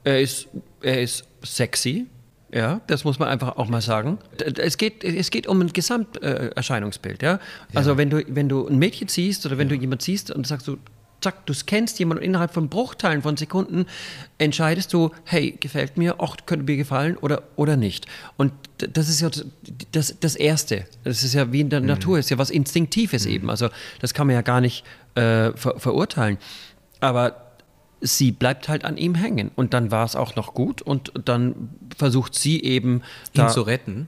Er ist, er ist sexy. Ja, das muss man einfach auch mal sagen. Es geht, es geht um ein Gesamterscheinungsbild. Ja? Also wenn du, wenn du ein Mädchen siehst oder wenn du jemand siehst und sagst du, zack, du kennst jemanden und innerhalb von Bruchteilen von Sekunden entscheidest du, hey, gefällt mir, ach, könnte mir gefallen oder, oder nicht. Und das ist ja das, das Erste. Das ist ja wie in der Natur, ist ja was Instinktives eben. Also das kann man ja gar nicht äh, ver verurteilen. Aber sie bleibt halt an ihm hängen. Und dann war es auch noch gut und dann versucht sie eben ihn da zu retten.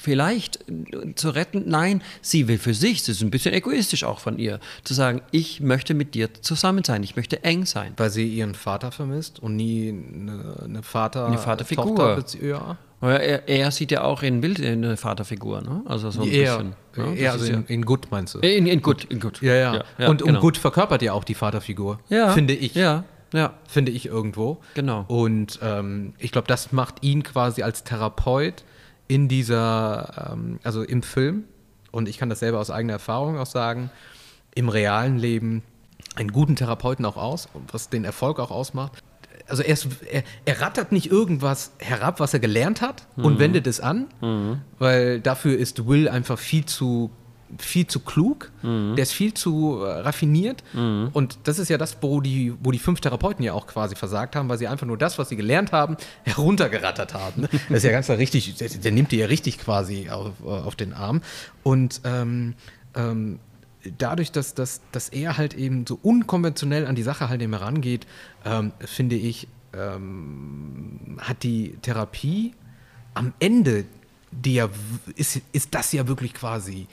vielleicht äh, zu retten. Nein, sie will für sich, das ist ein bisschen egoistisch auch von ihr, zu sagen, ich möchte mit dir zusammen sein, ich möchte eng sein. Weil sie ihren Vater vermisst und nie eine, eine Vater Eine Vaterfigur. Ja. Er, er sieht ja auch in Bild eine Vaterfigur, ne? Also so ein Eher, bisschen. ne? also in, in Good meinst du? ja, in, in gut, in gut. Ja, ja. und, genau. und Good verkörpert ja auch die Vaterfigur, ja, finde ich. Ja, ja. Finde ich irgendwo. Genau. Und ähm, ich glaube, das macht ihn quasi als Therapeut in dieser, ähm, also im Film, und ich kann das selber aus eigener Erfahrung auch sagen, im realen Leben einen guten Therapeuten auch aus, was den Erfolg auch ausmacht. Also er, ist, er, er rattert nicht irgendwas herab, was er gelernt hat und wendet es an, weil dafür ist Will einfach viel zu viel zu klug, der ist viel zu äh, raffiniert. Und das ist ja das, wo die, wo die fünf Therapeuten ja auch quasi versagt haben, weil sie einfach nur das, was sie gelernt haben, heruntergerattert haben. Das ist ja ganz richtig, der, der nimmt die ja richtig quasi auf, auf den Arm. Und ähm, ähm, dadurch, dass, dass, dass er halt eben so unkonventionell an die Sache halt eben herangeht, ähm, finde ich, ähm, hat die Therapie am Ende, die ja ist, ist das ja wirklich quasi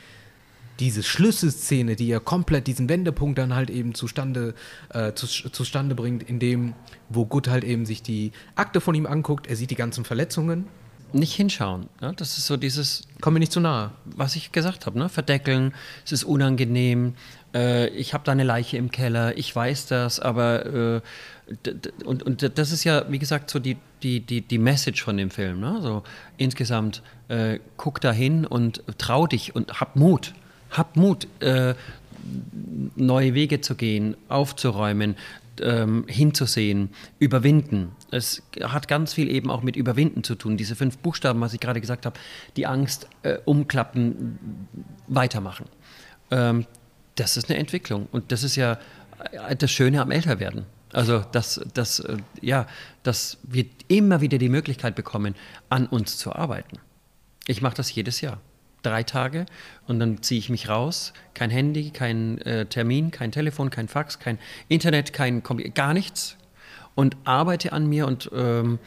diese Schlüsselszene, die ja komplett diesen Wendepunkt dann halt eben zustande, äh, zu, zustande bringt, in dem, wo Good halt eben sich die Akte von ihm anguckt, er sieht die ganzen Verletzungen. Nicht hinschauen. Ne? Das ist so dieses. Kommen wir nicht zu nahe. Was ich gesagt habe, ne? verdeckeln, es ist unangenehm, äh, ich habe da eine Leiche im Keller, ich weiß das, aber. Äh, und, und das ist ja, wie gesagt, so die, die, die, die Message von dem Film. Ne? So insgesamt, äh, guck da hin und trau dich und hab Mut. Hab Mut, äh, neue Wege zu gehen, aufzuräumen, ähm, hinzusehen, überwinden. Es hat ganz viel eben auch mit Überwinden zu tun. Diese fünf Buchstaben, was ich gerade gesagt habe, die Angst, äh, umklappen, weitermachen. Ähm, das ist eine Entwicklung und das ist ja äh, das Schöne am Älterwerden. Also, dass, dass, äh, ja, dass wir immer wieder die Möglichkeit bekommen, an uns zu arbeiten. Ich mache das jedes Jahr drei Tage und dann ziehe ich mich raus. Kein Handy, kein äh, Termin, kein Telefon, kein Fax, kein Internet, kein Computer, gar nichts. Und arbeite an mir und ähm,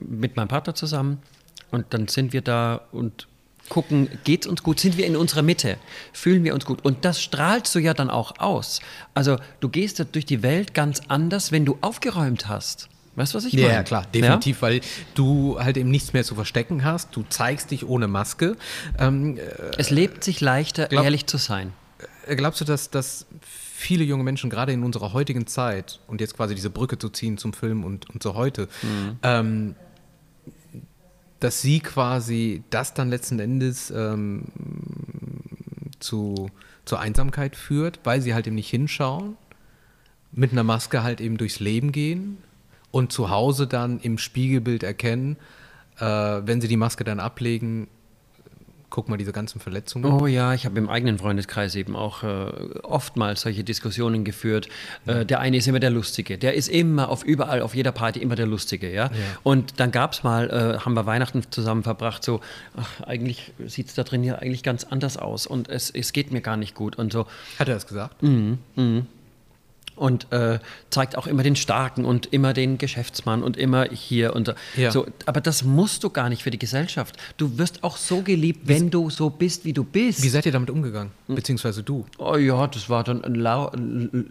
mit meinem Partner zusammen. Und dann sind wir da und gucken, geht es uns gut? Sind wir in unserer Mitte? Fühlen wir uns gut? Und das strahlst du ja dann auch aus. Also du gehst durch die Welt ganz anders, wenn du aufgeräumt hast. Weißt du, was ich meine? Ja, klar, definitiv, ja? weil du halt eben nichts mehr zu verstecken hast. Du zeigst dich ohne Maske. Ähm, äh, es lebt sich leichter, glaub, ehrlich zu sein. Äh, glaubst du, dass, dass viele junge Menschen, gerade in unserer heutigen Zeit, und jetzt quasi diese Brücke zu ziehen zum Film und, und zu heute, mhm. ähm, dass sie quasi das dann letzten Endes ähm, zu, zur Einsamkeit führt, weil sie halt eben nicht hinschauen, mit einer Maske halt eben durchs Leben gehen und zu Hause dann im Spiegelbild erkennen, äh, wenn sie die Maske dann ablegen, guck mal diese ganzen Verletzungen. Oh ja, ich habe im eigenen Freundeskreis eben auch äh, oftmals solche Diskussionen geführt. Äh, der eine ist immer der Lustige, der ist immer auf überall, auf jeder Party immer der Lustige, ja. ja. Und dann gab es mal, äh, haben wir Weihnachten zusammen verbracht, so, ach, eigentlich sieht es da drin hier eigentlich ganz anders aus und es, es geht mir gar nicht gut und so. Hat er das gesagt? Mhm, mhm und äh, zeigt auch immer den Starken und immer den Geschäftsmann und immer hier und ja. so. Aber das musst du gar nicht für die Gesellschaft. Du wirst auch so geliebt, wenn du so bist, wie du bist. Wie seid ihr damit umgegangen? Hm. Beziehungsweise du? Oh ja, das war dann ein,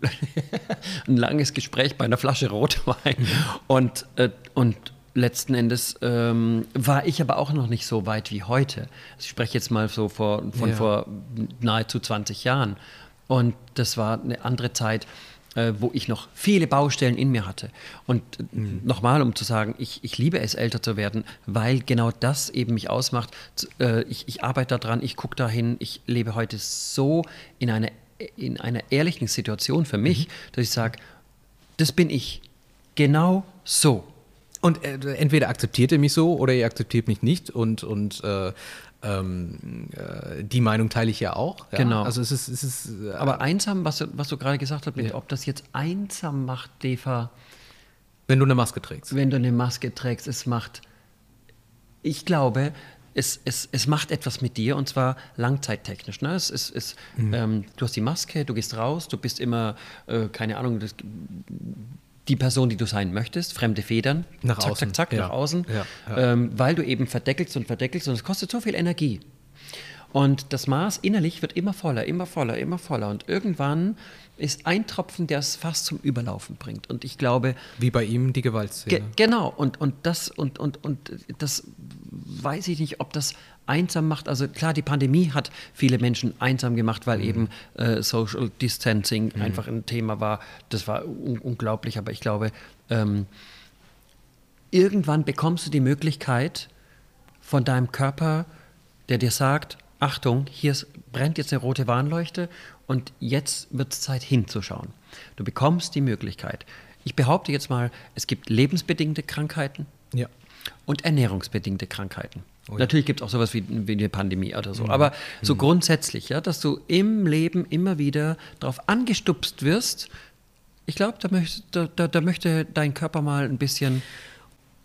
ein langes Gespräch bei einer Flasche Rotwein. Mhm. Und, äh, und letzten Endes ähm, war ich aber auch noch nicht so weit wie heute. Also ich spreche jetzt mal so vor, von ja. vor nahezu 20 Jahren. Und das war eine andere Zeit äh, wo ich noch viele Baustellen in mir hatte. Und mhm. nochmal, um zu sagen, ich, ich liebe es, älter zu werden, weil genau das eben mich ausmacht. Äh, ich, ich arbeite daran, ich gucke dahin, ich lebe heute so in einer, in einer ehrlichen Situation für mich, mhm. dass ich sage, das bin ich. Genau so. Und äh, entweder akzeptiert ihr mich so oder ihr akzeptiert mich nicht und, und äh, ähm, äh, die Meinung teile ich ja auch. Ja? Genau. Also es ist, es ist äh, Aber einsam, was, was du gerade gesagt hast, mit, ja. ob das jetzt einsam macht, Deva. Wenn du eine Maske trägst. Wenn du eine Maske trägst, es macht. Ich glaube, es, es, es macht etwas mit dir und zwar langzeittechnisch. Ne? Es, es, es, mhm. ähm, du hast die Maske, du gehst raus, du bist immer, äh, keine Ahnung, das, die Person, die du sein möchtest, fremde Federn, nach zack, außen. zack, zack, ja. nach außen, ja, ja. Ähm, weil du eben verdeckelst und verdeckelst und es kostet so viel Energie. Und das Maß innerlich wird immer voller, immer voller, immer voller. Und irgendwann ist ein Tropfen, der es fast zum Überlaufen bringt. Und ich glaube. Wie bei ihm die Gewaltszene. Ge genau. Und, und, das, und, und, und das weiß ich nicht, ob das einsam macht. Also klar, die Pandemie hat viele Menschen einsam gemacht, weil mhm. eben äh, Social Distancing mhm. einfach ein Thema war. Das war un unglaublich, aber ich glaube, ähm, irgendwann bekommst du die Möglichkeit von deinem Körper, der dir sagt, Achtung, hier brennt jetzt eine rote Warnleuchte und jetzt wird es Zeit hinzuschauen. Du bekommst die Möglichkeit. Ich behaupte jetzt mal, es gibt lebensbedingte Krankheiten ja. und ernährungsbedingte Krankheiten. Oh ja. Natürlich gibt es auch sowas wie, wie, eine Pandemie oder so. Mhm. Aber so mhm. grundsätzlich, ja, dass du im Leben immer wieder darauf angestupst wirst, ich glaube, da, da, da, da, möchte dein Körper mal ein bisschen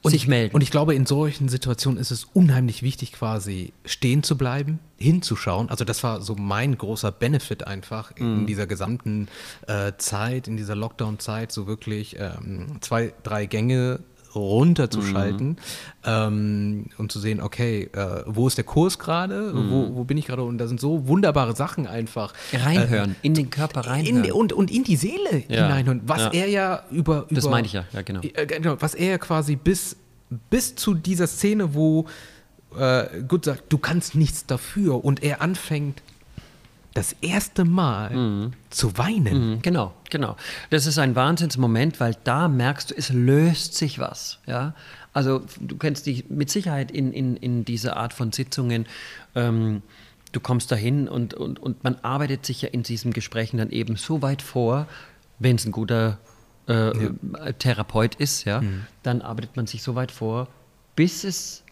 und sich ich, melden. Und ich glaube, in solchen Situationen ist es unheimlich wichtig, quasi stehen zu bleiben, hinzuschauen. Also das war so mein großer Benefit einfach mm. in mhm. dieser gesamten äh, Zeit, in dieser Lockdown-Zeit, so wirklich ähm, zwei, drei Gänge runterzuschalten ähm, und zu sehen, okay, äh, wo ist der Kurs gerade, wo, wo bin ich gerade und da sind so wunderbare Sachen einfach. Reinhören, in den Körper reinhören. In, und, und in die Seele Ja. hineinhören, was Ja. er ja über, über Das meine ich ja, ja, genau. äh, genau, was er ja quasi bis, bis zu dieser Szene, wo äh, Gut sagt, du kannst nichts dafür und er anfängt das erste Mal zu weinen. Mhm, Genau, genau. Das ist ein Wahnsinnsmoment, weil da merkst du, es löst sich was. Ja? Also du kennst dich mit Sicherheit in, in, in dieser Art von Sitzungen. Ähm, du kommst dahin und, und, und man arbeitet sich ja in diesen Gesprächen dann eben so weit vor, wenn es ein guter äh, Therapeut ist, ja, dann arbeitet man sich so weit vor, bis es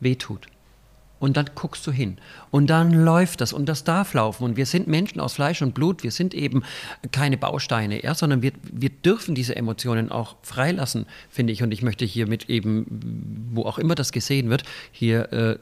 wehtut. Und dann guckst du hin. Und dann läuft das und das darf laufen. Und wir sind Menschen aus Fleisch und Blut. Wir sind eben keine Bausteine, ja, sondern wir, wir dürfen diese Emotionen auch freilassen, finde ich. Und ich möchte hiermit eben, wo auch immer das gesehen wird, hier eine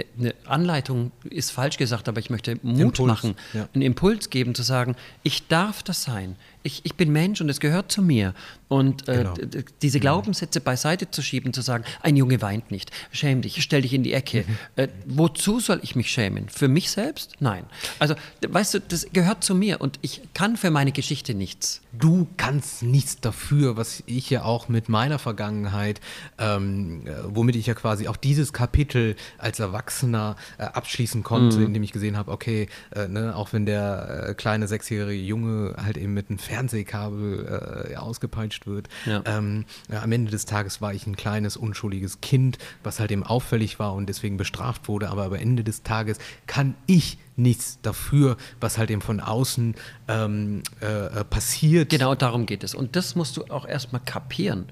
äh, ne Anleitung ist falsch gesagt, aber ich möchte Mut Impuls, machen, ja. einen Impuls geben, zu sagen, ich darf das sein. Ich, ich bin Mensch und es gehört zu mir. Und äh, Genau. diese Glaubenssätze beiseite zu schieben, zu sagen, ein Junge weint nicht, schäm dich, stell dich in die Ecke. Mhm. Äh, wozu soll ich mich schämen? Für mich selbst? Nein. Also, weißt du, das gehört zu mir und ich kann für meine Geschichte nichts. Du kannst nichts dafür, was ich ja auch mit meiner Vergangenheit, ähm, äh, womit ich ja quasi auch dieses Kapitel als Erwachsener äh, abschließen konnte, indem ich gesehen habe, okay, äh, ne, auch wenn der äh, kleine sechsjährige Junge halt eben mit einem Fernsehkabel äh, ausgepeitscht wird, Ja. ähm, ja, am Ende des Tages war ich ein kleines, unschuldiges Kind, was halt eben auffällig war und deswegen bestraft wurde, aber am Ende des Tages kann ich nichts dafür, was halt eben von außen ähm, äh, äh, passiert. Genau darum geht es. Und das musst du auch erstmal kapieren,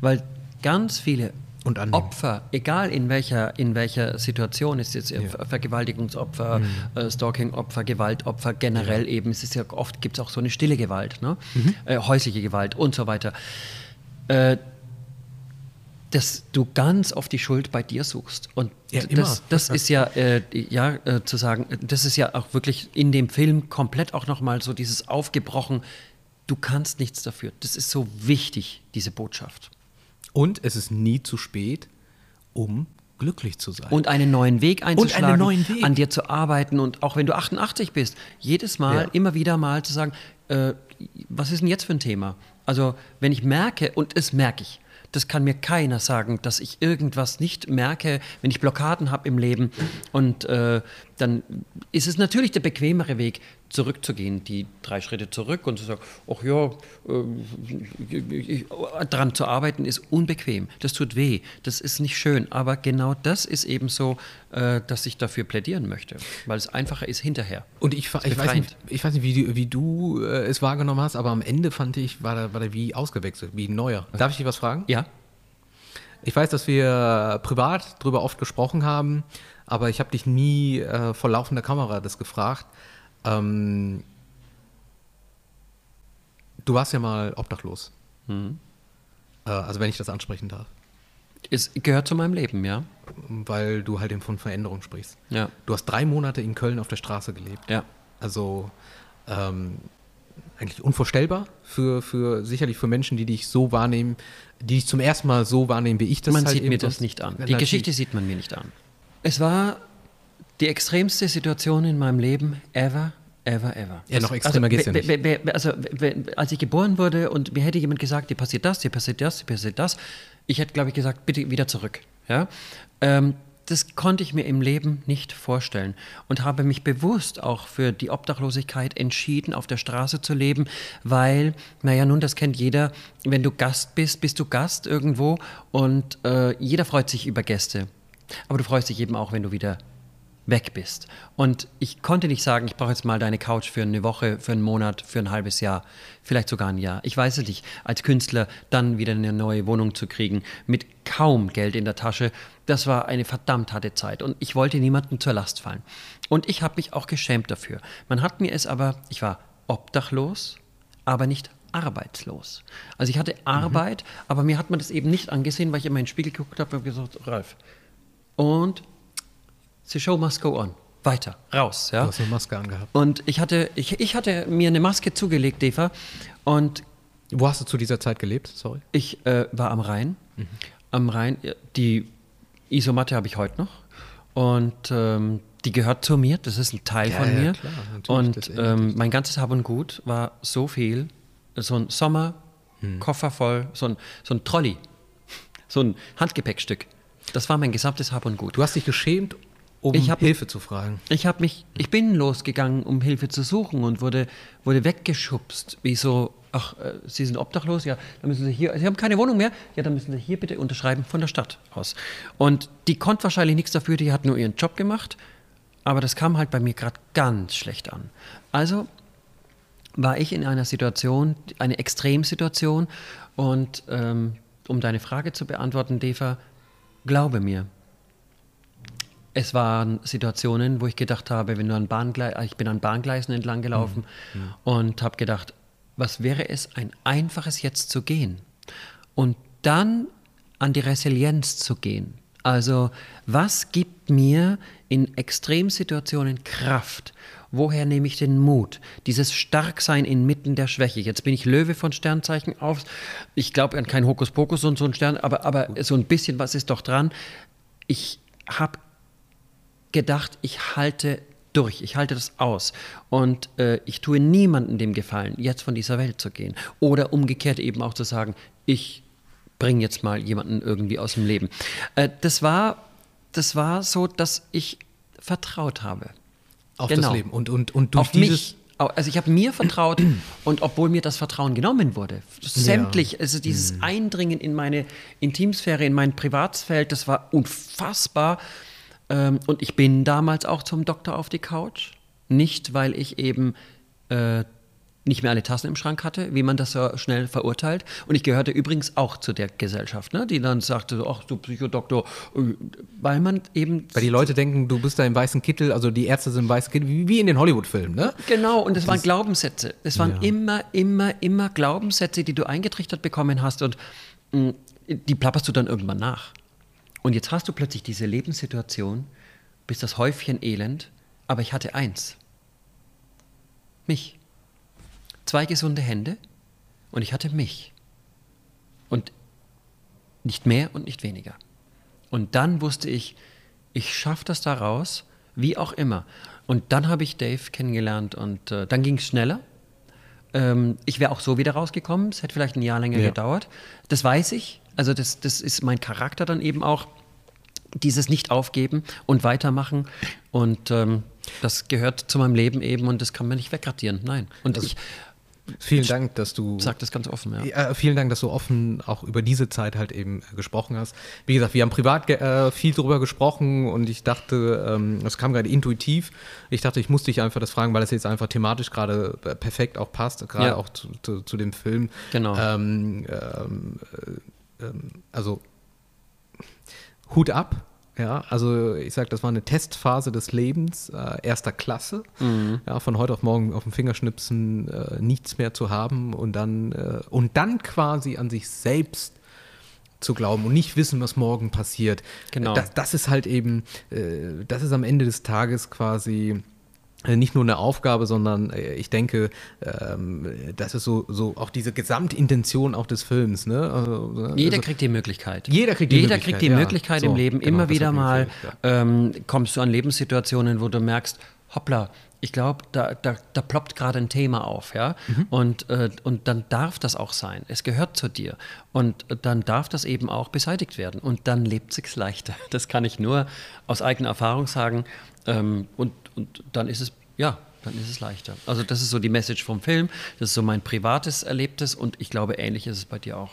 weil ganz viele Und annehmen. Opfer, egal in welcher, in welcher Situation, ist jetzt Ver- Vergewaltigungsopfer, Mhm. äh, Stalkingopfer, Gewaltopfer, generell eben, es ist ja oft gibt es auch so eine stille Gewalt, ne? Mhm. äh, häusliche Gewalt und so weiter. Äh, dass du ganz oft die Schuld bei dir suchst. Und Ja, das, das ist ja, äh, ja äh, zu sagen, das ist ja auch wirklich in dem Film komplett auch nochmal so dieses aufgebrochen, du kannst nichts dafür. Das ist so wichtig, diese Botschaft. Und es ist nie zu spät, um glücklich zu sein. Und einen neuen Weg einzuschlagen, einen neuen Weg. an dir zu arbeiten und auch wenn du 88 bist, jedes Mal, Ja. immer wieder mal zu sagen, äh, was ist denn jetzt für ein Thema? Also wenn ich merke, und es merke ich, das kann mir keiner sagen, dass ich irgendwas nicht merke, wenn ich Blockaden habe im Leben. Und äh, dann ist es natürlich der bequemere Weg, zurückzugehen, die drei Schritte zurück und zu sagen, ach ja, äh, dran zu arbeiten ist unbequem, das tut weh, das ist nicht schön, aber genau das ist eben so, äh, dass ich dafür plädieren möchte, weil es einfacher ist hinterher. Und ich, ich, weiß nicht, ich weiß nicht, wie, du- wie du äh, es wahrgenommen hast, aber am Ende fand ich, war der, war der wie ausgewechselt, wie ein neuer. Darf ich dich was fragen? Ja, Ich weiß, dass wir privat darüber oft gesprochen haben, aber ich habe dich nie äh, vor laufender Kamera das gefragt. Ähm, du warst ja mal obdachlos. Mhm. Äh, also wenn ich das ansprechen darf. es gehört zu meinem Leben, ja. Weil du halt eben von Veränderung sprichst. Ja, Du hast drei Monate in Köln auf der Straße gelebt. ja. Also ähm, eigentlich unvorstellbar für, für sicherlich für Menschen, die dich so wahrnehmen, die dich zum ersten Mal so wahrnehmen, wie ich das Man halt sieht mir das nicht an. Die Natürlich. Geschichte sieht man mir nicht an. Es war die extremste Situation in meinem Leben ever, ever, ever. Ja, noch extremer geht's ja nicht. Also, als ich geboren wurde und mir hätte jemand gesagt, dir passiert das, dir passiert das, dir passiert das, ich hätte, glaube ich, gesagt, bitte wieder zurück. Ja? Ähm, das konnte ich mir im Leben nicht vorstellen und habe mich bewusst auch für die Obdachlosigkeit entschieden, auf der Straße zu leben, weil, naja, nun, das kennt jeder, wenn du Gast bist, bist du Gast irgendwo und äh, jeder freut sich über Gäste. Aber du freust dich eben auch, wenn du wieder weg bist. Und ich konnte nicht sagen, ich brauche jetzt mal deine Couch für eine Woche, für einen Monat, für ein halbes Jahr, vielleicht sogar ein Jahr. Ich weiß es nicht, als Künstler dann wieder eine neue Wohnung zu kriegen, mit kaum Geld in der Tasche, das war eine verdammt harte Zeit. Und ich wollte niemandem zur Last fallen. Und ich habe mich auch geschämt dafür. Man hat mir es aber, ich war obdachlos, aber nicht arbeitslos. Also ich hatte Arbeit, aber mir hat man das eben nicht angesehen, weil ich immer in den Spiegel geguckt habe und gesagt, Ralf. Und the show must go on. Weiter, raus. Ja? Du hast eine Maske angehabt. Und ich hatte, ich, ich hatte mir eine Maske zugelegt, Eva, und Wo hast du zu dieser Zeit gelebt? Sorry. ich äh, war am Rhein Mhm. Am Rhein, die Isomatte habe ich heute noch. Und ähm, die gehört zu mir, das ist ein Teil ja, von mir. klar, und ähm, mein ganzes Hab und Gut war so viel, so ein Sommer, hm. Koffer voll, so ein, so ein Trolley, so ein Handgepäckstück. Das war mein gesamtes Hab und Gut. Du hast dich geschämt, um hab, Hilfe zu fragen. Ich habe mich, ich bin losgegangen, um Hilfe zu suchen und wurde, wurde weggeschubst, wie so, ach, äh, Sie sind obdachlos, ja, dann müssen Sie hier, Sie haben keine Wohnung mehr, ja, dann müssen Sie hier bitte unterschreiben von der Stadt aus. Und die konnte wahrscheinlich nichts dafür, die hat nur ihren Job gemacht, aber das kam halt bei mir gerade ganz schlecht an. Also war ich in einer Situation, eine Extremsituation und ähm, um deine Frage zu beantworten, Deva, glaube mir, es waren Situationen, wo ich gedacht habe, wenn du an Bahngleisen, ich bin an Bahngleisen entlang gelaufen. Mhm. und habe gedacht, was wäre es, ein einfaches Jetzt zu gehen und dann an die Resilienz zu gehen. Also was gibt mir in Extremsituationen Kraft? Woher nehme ich den Mut? Dieses Starksein inmitten der Schwäche. Jetzt bin ich Löwe von Sternzeichen auf. Ich glaube an kein Hokuspokus und so ein Stern, aber, aber so ein bisschen was ist doch dran. Ich habe gedacht, ich halte durch, ich halte das aus und äh, ich tue niemandem dem Gefallen, jetzt von dieser Welt zu gehen. Oder umgekehrt eben auch zu sagen, ich bringe jetzt mal jemanden irgendwie aus dem Leben. Äh, das, war, das war so, dass ich vertraut habe. Auf genau. das Leben und, und, und durch Auf dieses... Mich. Also ich habe mir vertraut und obwohl mir das Vertrauen genommen wurde, sämtlich, also dieses mhm. Eindringen in meine Intimsphäre, in mein Privatsfeld, das war unfassbar. Ähm, und ich bin damals auch zum Doktor auf die Couch. Nicht, weil ich eben äh, nicht mehr alle Tassen im Schrank hatte, wie man das so schnell verurteilt. Und ich gehörte übrigens auch zu der Gesellschaft, ne, die dann sagte, ach du Psychodoktor, äh, weil man eben... Weil die Leute denken, du bist da im weißen Kittel, also die Ärzte sind im weißen Kittel, wie in den Hollywood-Filmen, ne? Genau, und es waren Glaubenssätze. Es waren ja. immer, immer, immer Glaubenssätze, die du eingetrichtert bekommen hast und mh, mm, die plapperst du dann irgendwann nach. Und jetzt hast du plötzlich diese Lebenssituation, bist das Häufchen Elend, aber ich hatte eins. Mich. Zwei gesunde Hände und ich hatte mich. Und nicht mehr und nicht weniger. Und dann wusste ich, ich schaffe das da raus, wie auch immer. Und dann habe ich Dave kennengelernt und äh, dann ging es schneller. Ähm, ich wäre auch so wieder rausgekommen. Es hätte vielleicht ein Jahr länger ja. gedauert. Das weiß ich. Also das, das ist mein Charakter dann eben auch, dieses Nicht-Aufgeben und weitermachen. Und ähm, das gehört zu meinem Leben eben und das kann man nicht wegradieren. Nein. Und also, ich Vielen Dank, dass du. Sag das ganz offen, ja. Äh, vielen Dank, dass du offen auch über diese Zeit halt eben äh, gesprochen hast. Wie gesagt, wir haben privat äh, viel darüber gesprochen und ich dachte, ähm, das kam gerade intuitiv. Ich dachte, ich musste dich einfach das fragen, weil das jetzt einfach thematisch gerade äh, perfekt auch passt, gerade ja. auch zu, zu, zu, dem Film. Genau. Ähm, ähm, äh, ähm, also Hut ab ja, also ich sage, das war eine Testphase des Lebens, äh, erster Klasse. Mhm. Ja, von heute auf morgen auf dem Fingerschnipsen äh, nichts mehr zu haben und dann, äh, und dann quasi an sich selbst zu glauben und nicht wissen, was morgen passiert. Genau. Das, das ist halt eben, äh, das ist am Ende des Tages quasi äh, nicht nur eine Aufgabe, sondern äh, ich denke, ähm, das ist so, so auch diese Gesamtintention auch des Films. Ne? Also, jeder also, kriegt die Möglichkeit. Jeder kriegt die jeder Möglichkeit, kriegt die Möglichkeit so, im Leben. Genau, Immer wieder mal ja. ähm, kommst du an Lebenssituationen, wo du merkst, hoppla, ich glaube, da, da, da ploppt gerade ein Thema auf, ja. Mhm. Und, äh, und dann darf das auch sein. Es gehört zu dir. Und dann darf das eben auch beseitigt werden. Und dann lebt es leichter. Das kann ich nur aus eigener Erfahrung sagen. Ähm, und und dann ist es, ja, dann ist es leichter. Also das ist so die Message vom Film, das ist so mein privates Erlebtes und ich glaube, ähnlich ist es bei dir auch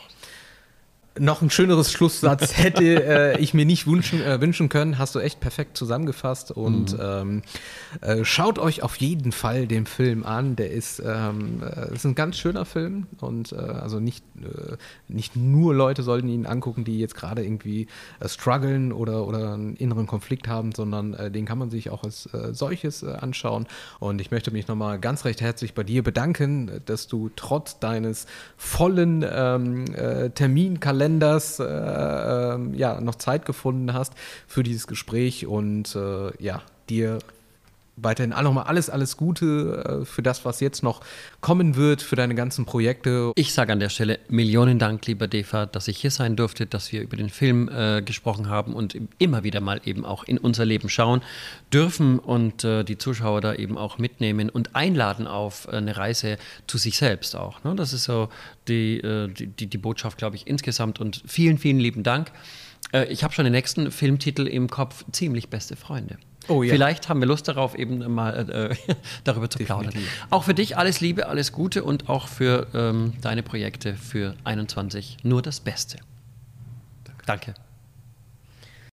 noch ein schöneres Schlusssatz hätte äh, ich mir nicht wünschen, äh, wünschen können. Hast du echt perfekt zusammengefasst. Und mhm. ähm, äh, schaut euch auf jeden Fall den Film an. Der ist, ähm, äh, ist ein ganz schöner Film. Und äh, also nicht, äh, nicht nur Leute sollten ihn angucken, die jetzt gerade irgendwie strugglen oder, oder einen inneren Konflikt haben, sondern den kann man sich auch als solches anschauen. Und ich möchte mich nochmal ganz recht herzlich bei dir bedanken, dass du trotz deines vollen ähm, Terminkalenders Kalenders äh, äh, ja, noch Zeit gefunden hast für dieses Gespräch und äh, ja, dir weiterhin auch nochmal alles, alles Gute äh, für das, was jetzt noch kommen wird, für deine ganzen Projekte. Ich sage an der Stelle Millionen Dank, lieber Defa, dass ich hier sein durfte, dass wir über den Film äh, gesprochen haben und immer wieder mal eben auch in unser Leben schauen dürfen und äh, die Zuschauer da eben auch mitnehmen und einladen auf eine Reise zu sich selbst auch. Ne? Das ist so die, äh, die, die Botschaft, glaube ich, insgesamt und vielen, vielen lieben Dank. Äh, ich habe schon den nächsten Filmtitel im Kopf, ziemlich beste Freunde. Oh, ja. Vielleicht haben wir Lust darauf, eben mal äh, darüber zu plaudern. Auch für dich alles Liebe, alles Gute und auch für ähm, deine Projekte für 21 nur das Beste. Danke. Danke.